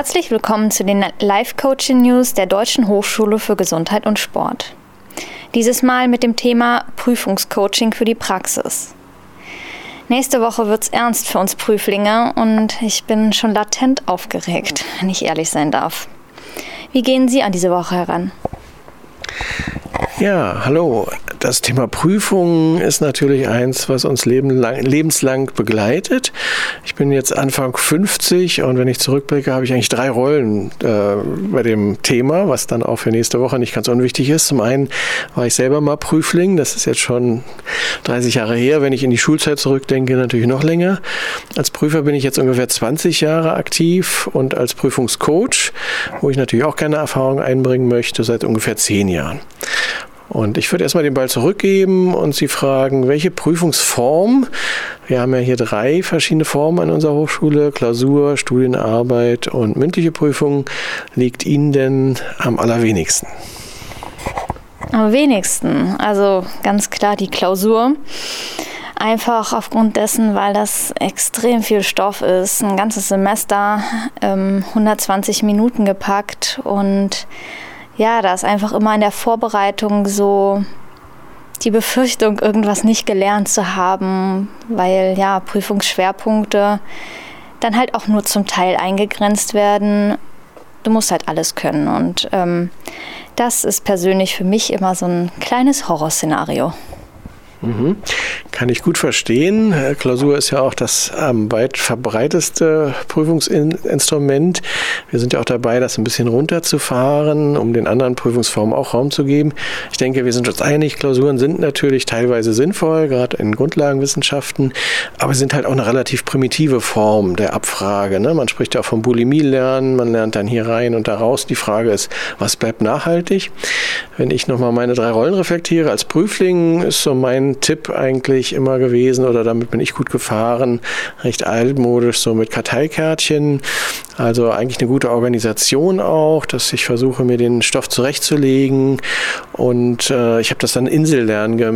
Herzlich willkommen zu den Live-Coaching-News der Deutschen Hochschule für Gesundheit und Sport. Dieses Mal mit dem Thema Prüfungscoaching für die Praxis. Nächste Woche wird's ernst für uns Prüflinge und ich bin schon latent aufgeregt, wenn ich ehrlich sein darf. Wie gehen Sie an diese Woche heran? Ja, hallo. Das Thema Prüfung ist natürlich eins, was uns lebenslang begleitet. Ich bin jetzt Anfang 50 und wenn ich zurückblicke, habe ich eigentlich drei Rollen äh, bei dem Thema, was dann auch für nächste Woche nicht ganz unwichtig ist. Zum einen war ich selber mal Prüfling, das ist jetzt schon 30 Jahre her. Wenn ich in die Schulzeit zurückdenke, natürlich noch länger. Als Prüfer bin ich jetzt ungefähr 20 Jahre aktiv und als Prüfungscoach, wo ich natürlich auch keine Erfahrung einbringen möchte, seit ungefähr 10 Jahren. Und ich würde erstmal den Ball zurückgeben und Sie fragen, welche Prüfungsform, wir haben ja hier drei verschiedene Formen an unserer Hochschule, Klausur, Studienarbeit und mündliche Prüfung, liegt Ihnen denn am allerwenigsten? Am wenigsten, also ganz klar die Klausur. Einfach aufgrund dessen, weil das extrem viel Stoff ist. Ein ganzes Semester, ähm, 120 Minuten gepackt und ja, da ist einfach immer in der Vorbereitung so die Befürchtung, irgendwas nicht gelernt zu haben, weil ja Prüfungsschwerpunkte dann halt auch nur zum Teil eingegrenzt werden. Du musst halt alles können und ähm, das ist persönlich für mich immer so ein kleines Horrorszenario. Mhm. Kann ich gut verstehen. Klausur ist ja auch das am weit verbreiteste Prüfungsinstrument. Wir sind ja auch dabei, das ein bisschen runterzufahren, um den anderen Prüfungsformen auch Raum zu geben. Ich denke, wir sind uns einig, Klausuren sind natürlich teilweise sinnvoll, gerade in Grundlagenwissenschaften, aber sind halt auch eine relativ primitive Form der Abfrage. Ne? Man spricht ja auch vom Bulimie-Lernen, man lernt dann hier rein und da raus. Die Frage ist, was bleibt nachhaltig? Wenn ich nochmal meine drei Rollen reflektiere, als Prüfling ist so mein Tipp eigentlich immer gewesen oder damit bin ich gut gefahren, recht altmodisch, so mit Karteikärtchen. Also eigentlich eine gute Organisation auch, dass ich versuche, mir den Stoff zurechtzulegen. Und äh, ich habe das dann Insellernen ge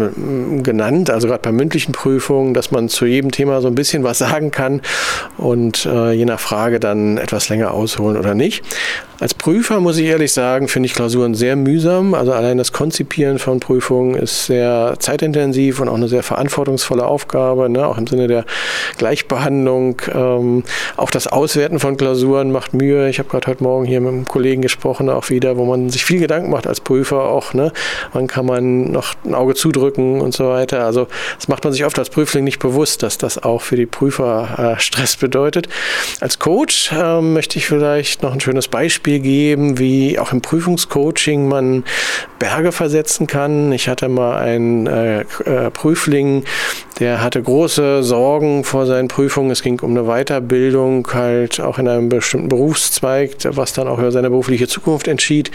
genannt, also gerade bei mündlichen Prüfungen, dass man zu jedem Thema so ein bisschen was sagen kann und äh, je nach Frage dann etwas länger ausholen oder nicht. Als Prüfer muss ich ehrlich sagen, finde ich Klausuren sehr mühsam. Also allein das Konzipieren von Prüfungen ist sehr zeitintensiv und auch eine sehr verantwortungsvolle Aufgabe, ne? auch im Sinne der Gleichbehandlung. Ähm, auch das Auswerten von Klausuren macht Mühe. Ich habe gerade heute Morgen hier mit einem Kollegen gesprochen, auch wieder, wo man sich viel Gedanken macht als Prüfer auch. Ne? Wann kann man noch ein Auge zudrücken und so weiter. Also das macht man sich oft als Prüfling nicht bewusst, dass das auch für die Prüfer äh, Stress bedeutet. Als Coach äh, möchte ich vielleicht noch ein schönes Beispiel Beispiel geben, wie auch im Prüfungscoaching man Berge versetzen kann. Ich hatte mal einen äh, äh, Prüfling, der hatte große Sorgen vor seinen Prüfungen. Es ging um eine Weiterbildung, halt auch in einem bestimmten Berufszweig, was dann auch über seine berufliche Zukunft entschied.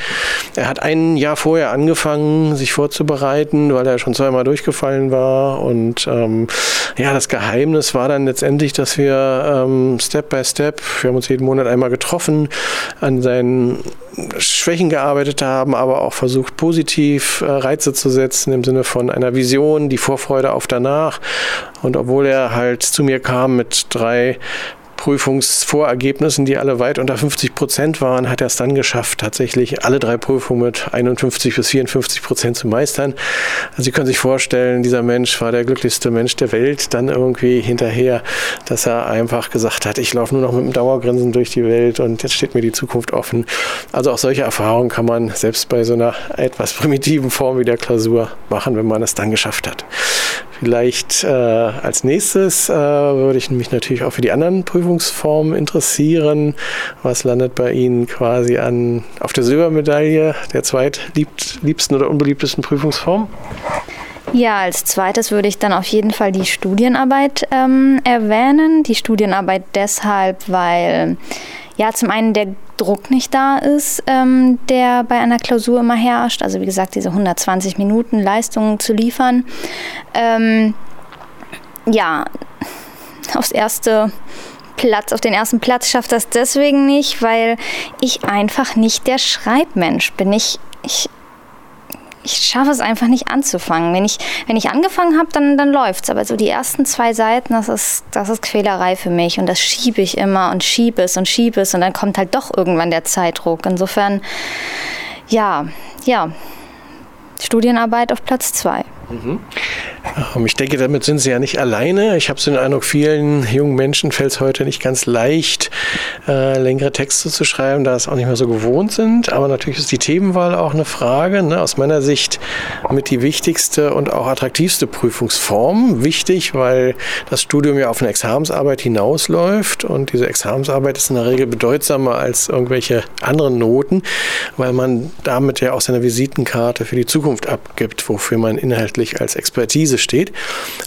Er hat ein Jahr vorher angefangen, sich vorzubereiten, weil er schon zweimal durchgefallen war. Und ähm, ja, das Geheimnis war dann letztendlich, dass wir ähm, Step by Step, wir haben uns jeden Monat einmal getroffen, an seinen Schwächen gearbeitet haben, aber auch versucht, positiv äh, Reize zu setzen im Sinne von einer Vision, die Vorfreude auf danach. Und obwohl er halt zu mir kam mit drei Prüfungsvorergebnissen, die alle weit unter 50 Prozent waren, hat er es dann geschafft, tatsächlich alle drei Prüfungen mit 51 bis 54 Prozent zu meistern. Also Sie können sich vorstellen, dieser Mensch war der glücklichste Mensch der Welt, dann irgendwie hinterher, dass er einfach gesagt hat, ich laufe nur noch mit dem Dauergrinsen durch die Welt und jetzt steht mir die Zukunft offen. Also auch solche Erfahrungen kann man selbst bei so einer etwas primitiven Form wie der Klausur machen, wenn man es dann geschafft hat. Vielleicht äh, als nächstes äh, würde ich mich natürlich auch für die anderen Prüfungsformen interessieren. Was landet bei Ihnen quasi an, auf der Silbermedaille der zweitliebsten oder unbeliebtesten Prüfungsform? Ja, als zweites würde ich dann auf jeden Fall die Studienarbeit ähm, erwähnen. Die Studienarbeit deshalb, weil ja zum einen der Druck nicht da ist, ähm, der bei einer Klausur immer herrscht. Also wie gesagt, diese 120 Minuten Leistungen zu liefern. Ähm, ja, aufs erste Platz, auf den ersten Platz schafft das deswegen nicht, weil ich einfach nicht der Schreibmensch bin. Ich, ich ich schaffe es einfach nicht anzufangen. Wenn ich, wenn ich angefangen habe, dann, dann läuft es. Aber so die ersten zwei Seiten, das ist, das ist Quälerei für mich. Und das schiebe ich immer und schiebe es und schiebe es. Und dann kommt halt doch irgendwann der Zeitdruck. Insofern, ja, ja, Studienarbeit auf Platz zwei. Mhm. Ähm, ich denke, damit sind Sie ja nicht alleine. Ich habe so den Eindruck, vielen jungen Menschen fällt es heute nicht ganz leicht, äh, längere Texte zu schreiben, da es auch nicht mehr so gewohnt sind. Aber natürlich ist die Themenwahl auch eine Frage. Ne? Aus meiner Sicht mit die wichtigste und auch attraktivste Prüfungsform. Wichtig, weil das Studium ja auf eine Examensarbeit hinausläuft und diese Examensarbeit ist in der Regel bedeutsamer als irgendwelche anderen Noten, weil man damit ja auch seine Visitenkarte für die Zukunft abgibt, wofür man inhaltlich als Expertise steht.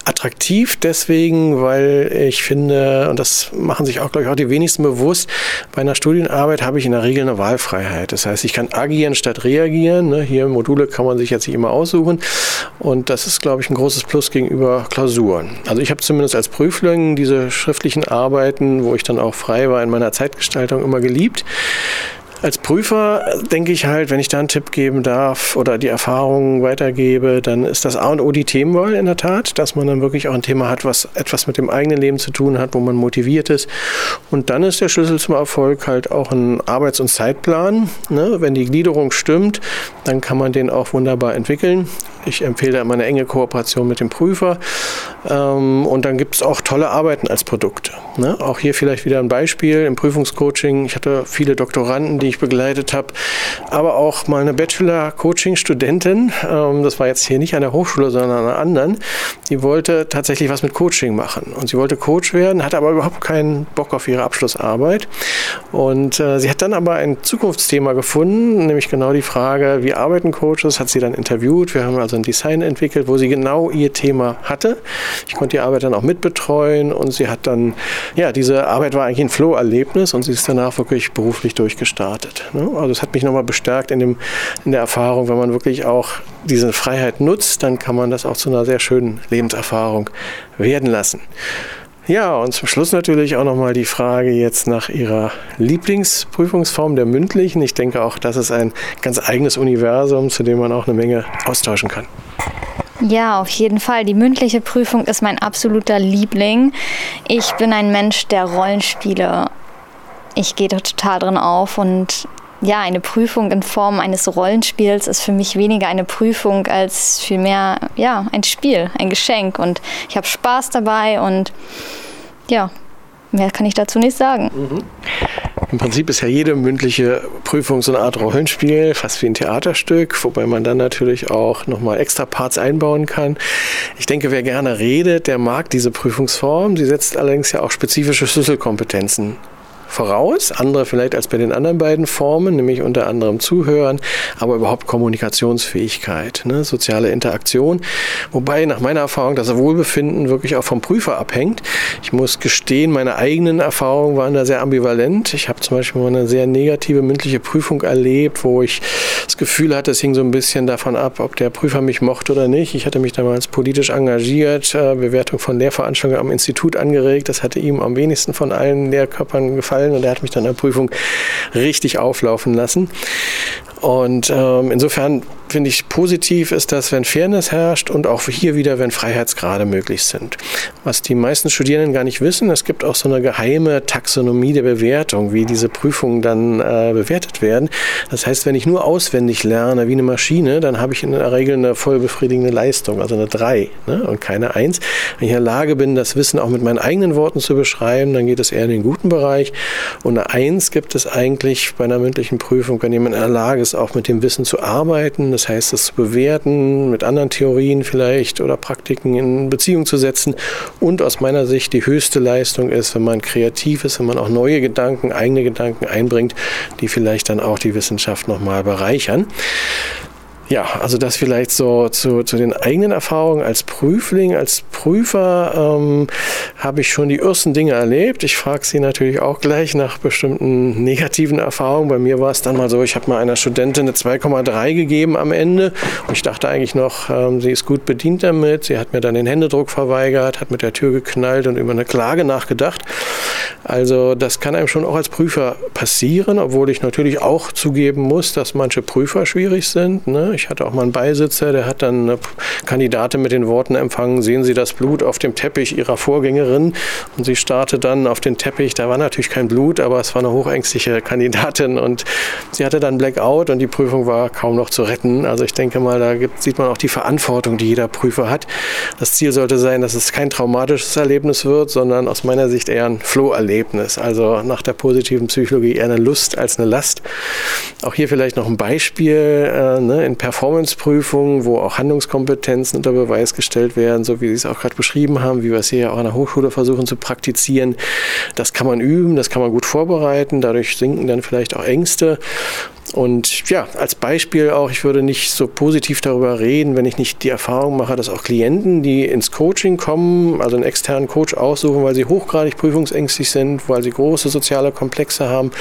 Attraktiv deswegen, weil ich finde, und das machen sich auch, glaube ich, auch die wenigsten bewusst, bei einer Studienarbeit habe ich in der Regel eine Wahlfreiheit. Das heißt, ich kann agieren statt reagieren. Ne? Hier Module kann man sich jetzt nicht immer aussuchen. Und das ist, glaube ich, ein großes Plus gegenüber Klausuren. Also ich habe zumindest als Prüfling diese schriftlichen Arbeiten, wo ich dann auch frei war in meiner Zeitgestaltung, immer geliebt. Als Prüfer denke ich halt, wenn ich da einen Tipp geben darf oder die Erfahrungen weitergebe, dann ist das A und O die Themenwahl in der Tat, dass man dann wirklich auch ein Thema hat, was etwas mit dem eigenen Leben zu tun hat, wo man motiviert ist. Und dann ist der Schlüssel zum Erfolg halt auch ein Arbeits- und Zeitplan. Ne? Wenn die Gliederung stimmt, dann kann man den auch wunderbar entwickeln. Ich empfehle immer eine enge Kooperation mit dem Prüfer. Ähm, und dann gibt es auch tolle Arbeiten als Produkte. Ne? Auch hier vielleicht wieder ein Beispiel im Prüfungscoaching. Ich hatte viele Doktoranden, die ich begleitet habe, aber auch mal eine Bachelor-Coaching-Studentin. Ähm, das war jetzt hier nicht an der Hochschule, sondern an einer anderen. Die wollte tatsächlich was mit Coaching machen. Und sie wollte Coach werden, hatte aber überhaupt keinen Bock auf ihre Abschlussarbeit. Und äh, sie hat dann aber ein Zukunftsthema gefunden, nämlich genau die Frage, wie arbeiten Coaches, hat sie dann interviewt. Wir haben also ein Design entwickelt, wo sie genau ihr Thema hatte. Ich konnte die Arbeit dann auch mitbetreuen und sie hat dann, ja, diese Arbeit war eigentlich ein Flow-Erlebnis und sie ist danach wirklich beruflich durchgestartet. Ne? Also es hat mich nochmal bestärkt in, dem, in der Erfahrung, wenn man wirklich auch diese Freiheit nutzt, dann kann man das auch zu einer sehr schönen Lebenserfahrung werden lassen. Ja, und zum Schluss natürlich auch nochmal die Frage jetzt nach Ihrer Lieblingsprüfungsform der mündlichen. Ich denke auch, das ist ein ganz eigenes Universum, zu dem man auch eine Menge austauschen kann. Ja, auf jeden Fall. Die mündliche Prüfung ist mein absoluter Liebling. Ich bin ein Mensch der Rollenspiele. Ich gehe da total drin auf und ja, eine Prüfung in Form eines Rollenspiels ist für mich weniger eine Prüfung als vielmehr ja, ein Spiel, ein Geschenk. Und ich habe Spaß dabei und ja, mehr kann ich dazu nicht sagen. Mhm. Im Prinzip ist ja jede mündliche Prüfung so eine Art Rollenspiel, fast wie ein Theaterstück, wobei man dann natürlich auch nochmal extra Parts einbauen kann. Ich denke, wer gerne redet, der mag diese Prüfungsform. Sie setzt allerdings ja auch spezifische Schlüsselkompetenzen voraus, andere vielleicht als bei den anderen beiden Formen, nämlich unter anderem Zuhören, aber überhaupt Kommunikationsfähigkeit, ne, soziale Interaktion. Wobei nach meiner Erfahrung das Wohlbefinden wirklich auch vom Prüfer abhängt. Ich muss gestehen, meine eigenen Erfahrungen waren da sehr ambivalent. Ich habe zum Beispiel mal eine sehr negative mündliche Prüfung erlebt, wo ich das Gefühl hatte, es hing so ein bisschen davon ab, ob der Prüfer mich mochte oder nicht. Ich hatte mich damals politisch engagiert, äh, Bewertung von Lehrveranstaltungen am Institut angeregt. Das hatte ihm am wenigsten von allen Lehrkörpern gefallen gefallen und er hat mich dann in der Prüfung richtig auflaufen lassen. Und ähm, insofern finde ich positiv ist das, wenn Fairness herrscht und auch hier wieder, wenn Freiheitsgrade möglich sind. Was die meisten Studierenden gar nicht wissen, es gibt auch so eine geheime Taxonomie der Bewertung, wie diese Prüfungen dann äh, bewertet werden. Das heißt, wenn ich nur auswendig lerne wie eine Maschine, dann habe ich in der Regel eine voll befriedigende Leistung, also eine 3 ne, und keine 1. Wenn ich in der Lage bin, das Wissen auch mit meinen eigenen Worten zu beschreiben, dann geht es eher in den guten Bereich. Und eine 1 gibt es eigentlich bei einer mündlichen Prüfung, wenn jemand in der Lage ist, auch mit dem Wissen zu arbeiten, das heißt, es zu bewerten, mit anderen Theorien vielleicht oder Praktiken in Beziehung zu setzen. Und aus meiner Sicht die höchste Leistung ist, wenn man kreativ ist, wenn man auch neue Gedanken, eigene Gedanken einbringt, die vielleicht dann auch die Wissenschaft nochmal bereichern. Ja, also das vielleicht so zu, zu den eigenen Erfahrungen als Prüfling, als Prüfer ähm, habe ich schon die ersten Dinge erlebt. Ich frage Sie natürlich auch gleich nach bestimmten negativen Erfahrungen. Bei mir war es dann mal so, ich habe mal einer Studentin eine 2,3 gegeben am Ende und ich dachte eigentlich noch, ähm, sie ist gut bedient damit. Sie hat mir dann den Händedruck verweigert, hat mit der Tür geknallt und über eine Klage nachgedacht. Also das kann einem schon auch als Prüfer passieren, obwohl ich natürlich auch zugeben muss, dass manche Prüfer schwierig sind. Ne? Ich hatte auch mal einen Beisitzer, der hat dann eine Kandidatin mit den Worten empfangen, sehen Sie das Blut auf dem Teppich Ihrer Vorgängerin? Und sie starrte dann auf den Teppich, da war natürlich kein Blut, aber es war eine hochängstliche Kandidatin und sie hatte dann Blackout und die Prüfung war kaum noch zu retten. Also ich denke mal, da gibt, sieht man auch die Verantwortung, die jeder Prüfer hat. Das Ziel sollte sein, dass es kein traumatisches Erlebnis wird, sondern aus meiner Sicht eher ein Flow-Erlebnis. Also nach der positiven Psychologie eher eine Lust als eine Last. Auch hier vielleicht noch ein Beispiel äh, ne, in Performance-Prüfungen, wo auch Handlungskompetenzen unter Beweis gestellt werden, so wie Sie es auch gerade beschrieben haben, wie wir es hier auch an der Hochschule versuchen zu praktizieren. Das kann man üben, das kann man gut vorbereiten, dadurch sinken dann vielleicht auch Ängste. Und ja, als Beispiel auch, ich würde nicht so positiv darüber reden, wenn ich nicht die Erfahrung mache, dass auch Klienten, die ins Coaching kommen, also einen externen Coach aussuchen, weil sie hochgradig prüfungsängstlich sind, weil sie große soziale Komplexe haben,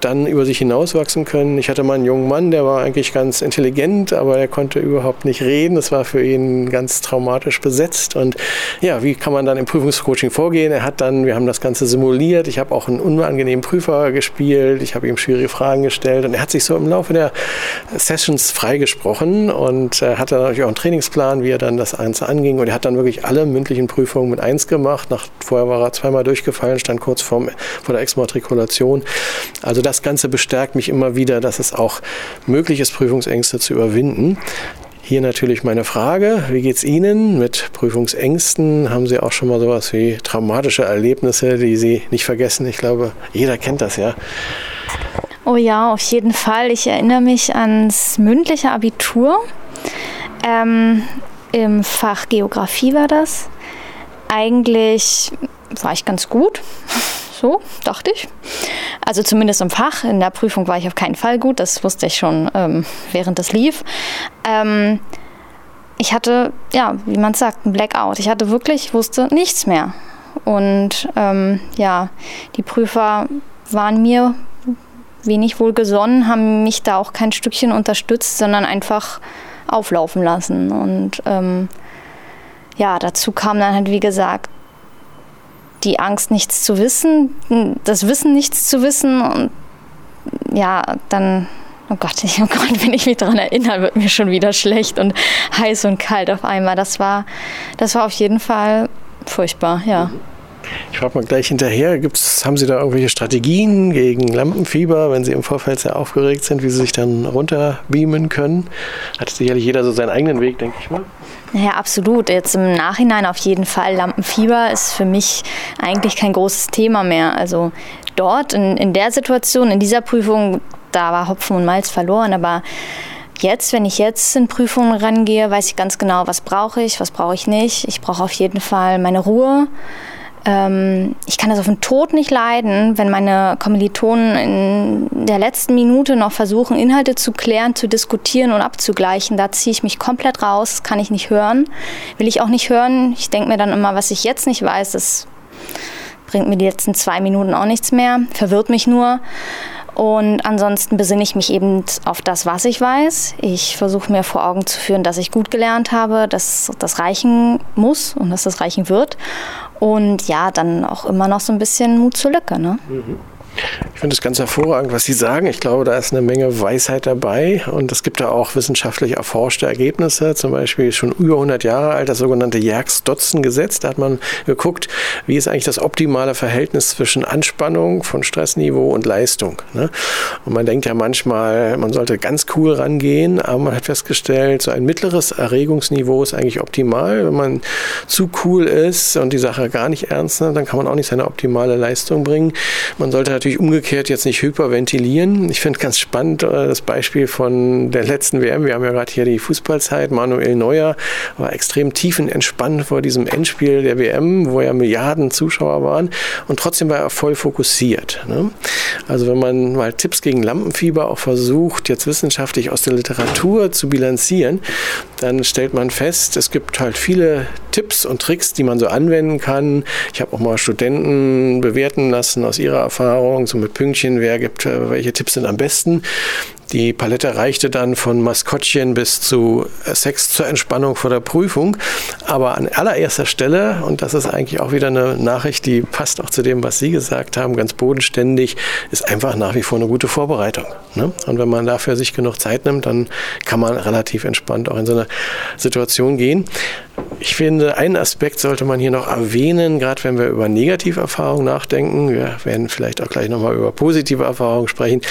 dann über sich hinauswachsen können. Ich hatte mal einen jungen Mann, der war eigentlich ganz intelligent, aber er konnte überhaupt nicht reden. Das war für ihn ganz traumatisch besetzt. Und ja, wie kann man dann im Prüfungscoaching vorgehen? Er hat dann, wir haben das Ganze simuliert. Ich habe auch einen unangenehmen Prüfer gespielt. Ich habe ihm schwierige Fragen gestellt und er hat sich so im Laufe der Sessions freigesprochen und äh, hatte natürlich auch einen Trainingsplan, wie er dann das Ganze anging. Und er hat dann wirklich alle mündlichen Prüfungen mit eins gemacht. Nach, vorher war er zweimal durchgefallen, stand kurz vorm, vor der Exmatrikulation. Also das Ganze bestärkt mich immer wieder, dass es auch möglich ist, Prüfungsängste zu überwinden. Hier natürlich meine Frage, wie geht es Ihnen mit Prüfungsängsten? Haben Sie auch schon mal sowas wie traumatische Erlebnisse, die Sie nicht vergessen? Ich glaube, jeder kennt das ja. Oh ja, auf jeden Fall. Ich erinnere mich ans mündliche Abitur. Ähm, Im Fach Geografie war das. Eigentlich war ich ganz gut. So, dachte ich. Also zumindest im Fach. In der Prüfung war ich auf keinen Fall gut. Das wusste ich schon, ähm, während es lief. Ähm, ich hatte, ja, wie man sagt, ein Blackout. Ich hatte wirklich, ich wusste nichts mehr. Und ähm, ja, die Prüfer waren mir wenig wohlgesonnen, haben mich da auch kein Stückchen unterstützt, sondern einfach auflaufen lassen. Und ähm, ja, dazu kam dann halt, wie gesagt, die Angst, nichts zu wissen, das Wissen, nichts zu wissen und ja, dann, oh Gott, oh Gott, wenn ich mich daran erinnere, wird mir schon wieder schlecht und heiß und kalt auf einmal. Das war, das war auf jeden Fall furchtbar, ja. Ich frage mal gleich hinterher, gibt's, haben Sie da irgendwelche Strategien gegen Lampenfieber, wenn Sie im Vorfeld sehr aufgeregt sind, wie Sie sich dann runterbeamen können? Hat sicherlich jeder so seinen eigenen Weg, denke ich mal. Ja, absolut. Jetzt im Nachhinein auf jeden Fall. Lampenfieber ist für mich eigentlich kein großes Thema mehr. Also dort in, in der Situation, in dieser Prüfung, da war Hopfen und Malz verloren. Aber jetzt, wenn ich jetzt in Prüfungen rangehe, weiß ich ganz genau, was brauche ich, was brauche ich nicht. Ich brauche auf jeden Fall meine Ruhe. Ähm, ich kann das auf den Tod nicht leiden, wenn meine Kommilitonen in der letzten Minute noch versuchen, Inhalte zu klären, zu diskutieren und abzugleichen. Da ziehe ich mich komplett raus, kann ich nicht hören. Will ich auch nicht hören. Ich denke mir dann immer, was ich jetzt nicht weiß, das bringt mir die letzten zwei Minuten auch nichts mehr, verwirrt mich nur. Und ansonsten besinne ich mich eben auf das, was ich weiß. Ich versuche mir vor Augen zu führen, dass ich gut gelernt habe, dass das reichen muss und dass das reichen wird. Und ja, dann auch immer noch so ein bisschen Mut zur Lücke. Ne? Mhm. Ich finde es ganz hervorragend, was Sie sagen. Ich glaube, da ist eine Menge Weisheit dabei und es gibt da auch wissenschaftlich erforschte Ergebnisse. Zum Beispiel schon über 100 Jahre alt das sogenannte Jerks-Dotzen-Gesetz. Da hat man geguckt, wie ist eigentlich das optimale Verhältnis zwischen Anspannung von Stressniveau und Leistung. Ne? Und man denkt ja manchmal, man sollte ganz cool rangehen, aber man hat festgestellt, so ein mittleres Erregungsniveau ist eigentlich optimal. Wenn man zu cool ist und die Sache gar nicht ernst nimmt, dann kann man auch nicht seine optimale Leistung bringen. Man sollte natürlich umgekehrt jetzt nicht hyperventilieren. Ich finde ganz spannend äh, das Beispiel von der letzten WM. Wir haben ja gerade hier die Fußballzeit. Manuel Neuer war extrem tiefenentspannt vor diesem Endspiel der WM, wo ja Milliarden Zuschauer waren. Und trotzdem war er voll fokussiert. Ne? Also wenn man mal Tipps gegen Lampenfieber auch versucht, jetzt wissenschaftlich aus der Literatur zu bilanzieren, dann stellt man fest, es gibt halt viele Tipps und Tricks, die man so anwenden kann. Ich habe auch mal Studenten bewerten lassen aus ihrer Erfahrung, so mit Pünktchen, wer gibt, äh, welche Tipps sind am besten Die Palette reichte dann von Maskottchen bis zu Sex zur Entspannung vor der Prüfung. Aber an allererster Stelle, und das ist eigentlich auch wieder eine Nachricht, die passt auch zu dem, was Sie gesagt haben, ganz bodenständig, ist einfach nach wie vor eine gute Vorbereitung. Ne? Und wenn man dafür sich genug Zeit nimmt, dann kann man relativ entspannt auch in so eine Situation gehen. Ich finde, einen Aspekt sollte man hier noch erwähnen, gerade wenn wir über Negativerfahrungen nachdenken. Wir werden vielleicht auch gleich nochmal über positive Erfahrungen sprechen.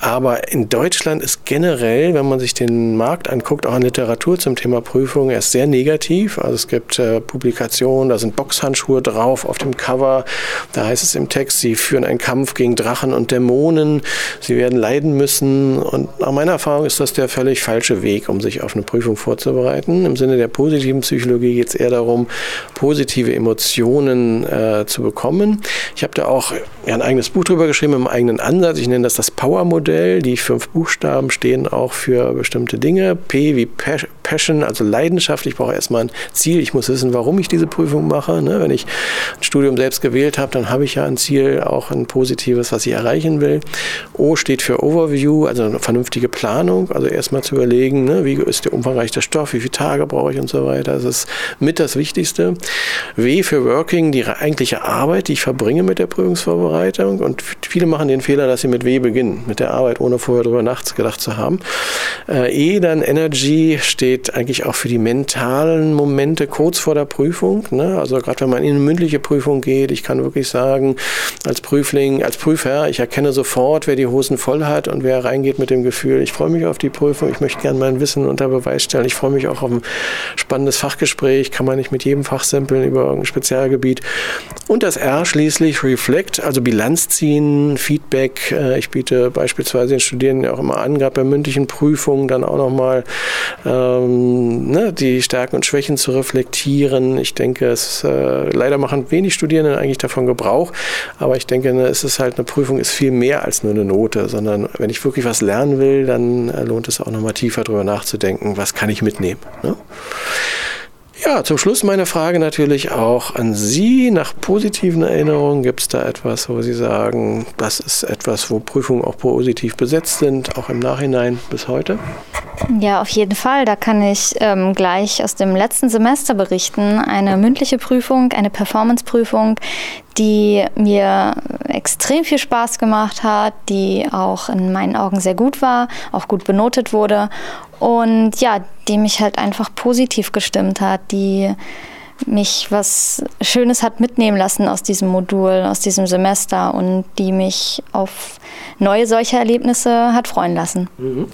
Aber in Deutschland ist generell, wenn man sich den Markt anguckt, auch in Literatur zum Thema Prüfung erst sehr negativ. Also es gibt äh, Publikationen, da sind Boxhandschuhe drauf auf dem Cover. Da heißt es im Text, sie führen einen Kampf gegen Drachen und Dämonen. Sie werden leiden müssen. Und nach meiner Erfahrung ist das der völlig falsche Weg, um sich auf eine Prüfung vorzubereiten. Im Sinne der positiven Psychologie geht es eher darum, positive Emotionen äh, zu bekommen. Ich habe da auch ein eigenes Buch drüber geschrieben, im eigenen Ansatz. Ich nenne das das Power-Modell. Die fünf Buchstaben stehen auch für bestimmte Dinge. P wie Passion, also Leidenschaft. Ich brauche erstmal ein Ziel. Ich muss wissen, warum ich diese Prüfung mache. Ne? Wenn ich ein Studium selbst gewählt habe, dann habe ich ja ein Ziel, auch ein positives, was ich erreichen will. O steht für Overview, also eine vernünftige Planung. Also erstmal zu überlegen, ne? wie ist der umfangreich Stoff, wie viele Tage brauche ich und so weiter. Das ist mit das Wichtigste. W für Working, die eigentliche Arbeit, die ich verbringe mit der Prüfungsvorbereitung. Und viele machen den Fehler, dass sie mit W beginnen, mit der Arbeit, ohne vorher darüber nachgedacht zu haben. Äh, e dann Energy steht eigentlich auch für die mentalen Momente kurz vor der Prüfung. Ne? Also gerade wenn man in eine mündliche Prüfung geht, ich kann wirklich sagen, als Prüfling, als Prüfer, ich erkenne sofort, wer die Hosen voll hat und wer reingeht mit dem Gefühl, ich freue mich auf die Prüfung, ich möchte gerne mein Wissen unter Beweis stellen, ich freue mich auch auf ein spannendes Fachgespräch, kann man nicht mit jedem Fach samplen über irgendein Spezialgebiet. Und das R schließlich Reflect, also Bilanz ziehen, Feedback. Äh, ich biete beispielsweise den Studierenden auch immer an, gerade bei mündlichen Prüfungen dann auch nochmal ähm, ne, die Stärken und Schwächen zu reflektieren. Ich denke, es äh, leider machen wenig Studierende eigentlich davon Gebrauch, aber ich denke, ne, es ist halt eine Prüfung ist viel mehr als nur eine Note, sondern wenn ich wirklich was lernen will, dann äh, lohnt es auch nochmal tiefer drüber nachzudenken, was kann ich mitnehmen. Ne? Ja, zum Schluss meine Frage natürlich auch an Sie. Nach positiven Erinnerungen gibt es da etwas, wo Sie sagen, das ist etwas, wo Prüfungen auch positiv besetzt sind, auch im Nachhinein bis heute? Ja, auf jeden Fall. Da kann ich ähm, gleich aus dem letzten Semester berichten. Eine mündliche Prüfung, eine Performance-Prüfung, die mir extrem viel Spaß gemacht hat, die auch in meinen Augen sehr gut war, auch gut benotet wurde und ja, die mich halt einfach positiv gestimmt hat, die mich was Schönes hat mitnehmen lassen aus diesem Modul, aus diesem Semester und die mich auf neue solche Erlebnisse hat freuen lassen. Mhm.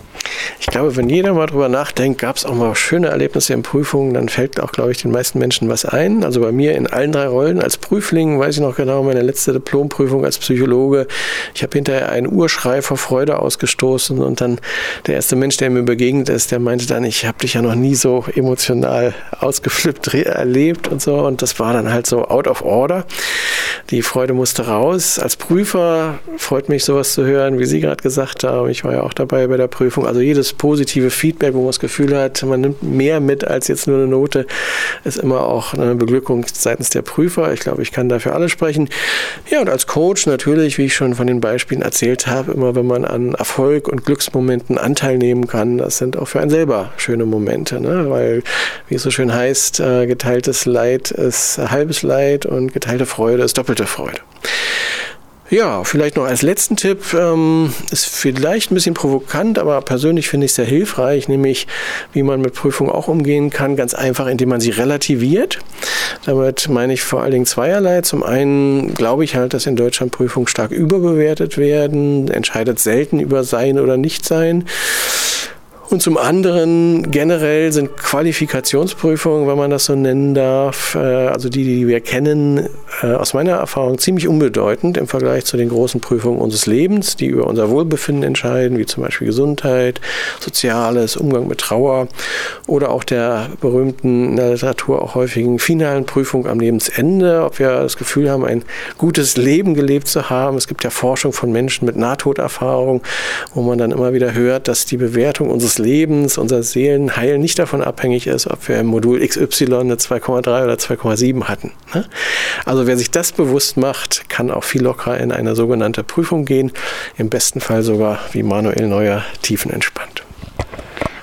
Ich glaube, wenn jeder mal drüber nachdenkt, gab es auch mal schöne Erlebnisse in Prüfungen, dann fällt auch, glaube ich, den meisten Menschen was ein. Also bei mir in allen drei Rollen als Prüfling, weiß ich noch genau, meine letzte Diplomprüfung als Psychologe. Ich habe hinterher einen Urschrei vor Freude ausgestoßen und dann der erste Mensch, der mir begegnet ist, der meinte dann, ich habe dich ja noch nie so emotional ausgeflippt erlebt und so. Und das war dann halt so out of order. Die Freude musste raus. Als Prüfer freut mich sowas zu hören, wie Sie gerade gesagt haben. Ich war ja auch dabei bei der Prüfung. Also jedes positive Feedback, wo man das Gefühl hat, man nimmt mehr mit als jetzt nur eine Note, ist immer auch eine Beglückung seitens der Prüfer. Ich glaube, ich kann dafür alle sprechen. Ja, und als Coach natürlich, wie ich schon von den Beispielen erzählt habe, immer wenn man an Erfolg und Glücksmomenten Anteil nehmen kann, das sind auch für einen selber schöne Momente, ne? weil, wie es so schön heißt, äh, geteiltes Leid ist halbes Leid und geteilte Freude ist doppelte Freude. Ja, vielleicht noch als letzten Tipp, ähm, ist vielleicht ein bisschen provokant, aber persönlich finde ich es sehr hilfreich, nämlich wie man mit Prüfungen auch umgehen kann, ganz einfach, indem man sie relativiert. Damit meine ich vor allen Dingen zweierlei. Zum einen glaube ich halt, dass in Deutschland Prüfungen stark überbewertet werden, entscheidet selten über Sein oder Nichtsein. Und zum anderen generell sind Qualifikationsprüfungen, wenn man das so nennen darf, äh, also die, die wir kennen, äh, aus meiner Erfahrung ziemlich unbedeutend im Vergleich zu den großen Prüfungen unseres Lebens, die über unser Wohlbefinden entscheiden, wie zum Beispiel Gesundheit, Soziales, Umgang mit Trauer oder auch der berühmten in der Literatur auch häufigen finalen Prüfung am Lebensende, ob wir das Gefühl haben, ein gutes Leben gelebt zu haben. Es gibt ja Forschung von Menschen mit Nahtoderfahrung, wo man dann immer wieder hört, dass die Bewertung unseres Lebens, unser Seelenheil nicht davon abhängig ist, ob wir im Modul XY eine 2,3 oder 2,7 hatten. Ne? Also wer sich das bewusst macht, kann auch viel lockerer in eine sogenannte Prüfung gehen. Im besten Fall sogar, wie Manuel Neuer, tiefenentspannt.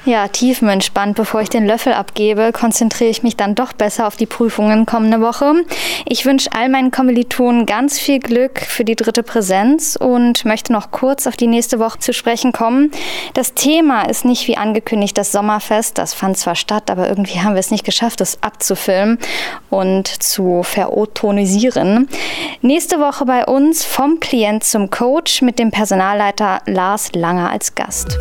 Ja, tiefenentspannt. Bevor ich den Löffel abgebe, konzentriere ich mich dann doch besser auf die Prüfungen kommende Woche. Ich wünsche all meinen Kommilitonen ganz viel Glück für die dritte Präsenz und möchte noch kurz auf die nächste Woche zu sprechen kommen. Das Thema ist nicht wie angekündigt das Sommerfest. Das fand zwar statt, aber irgendwie haben wir es nicht geschafft, es abzufilmen und zu verotonisieren. Nächste Woche bei uns vom Klient zum Coach mit dem Personalleiter Lars Langer als Gast.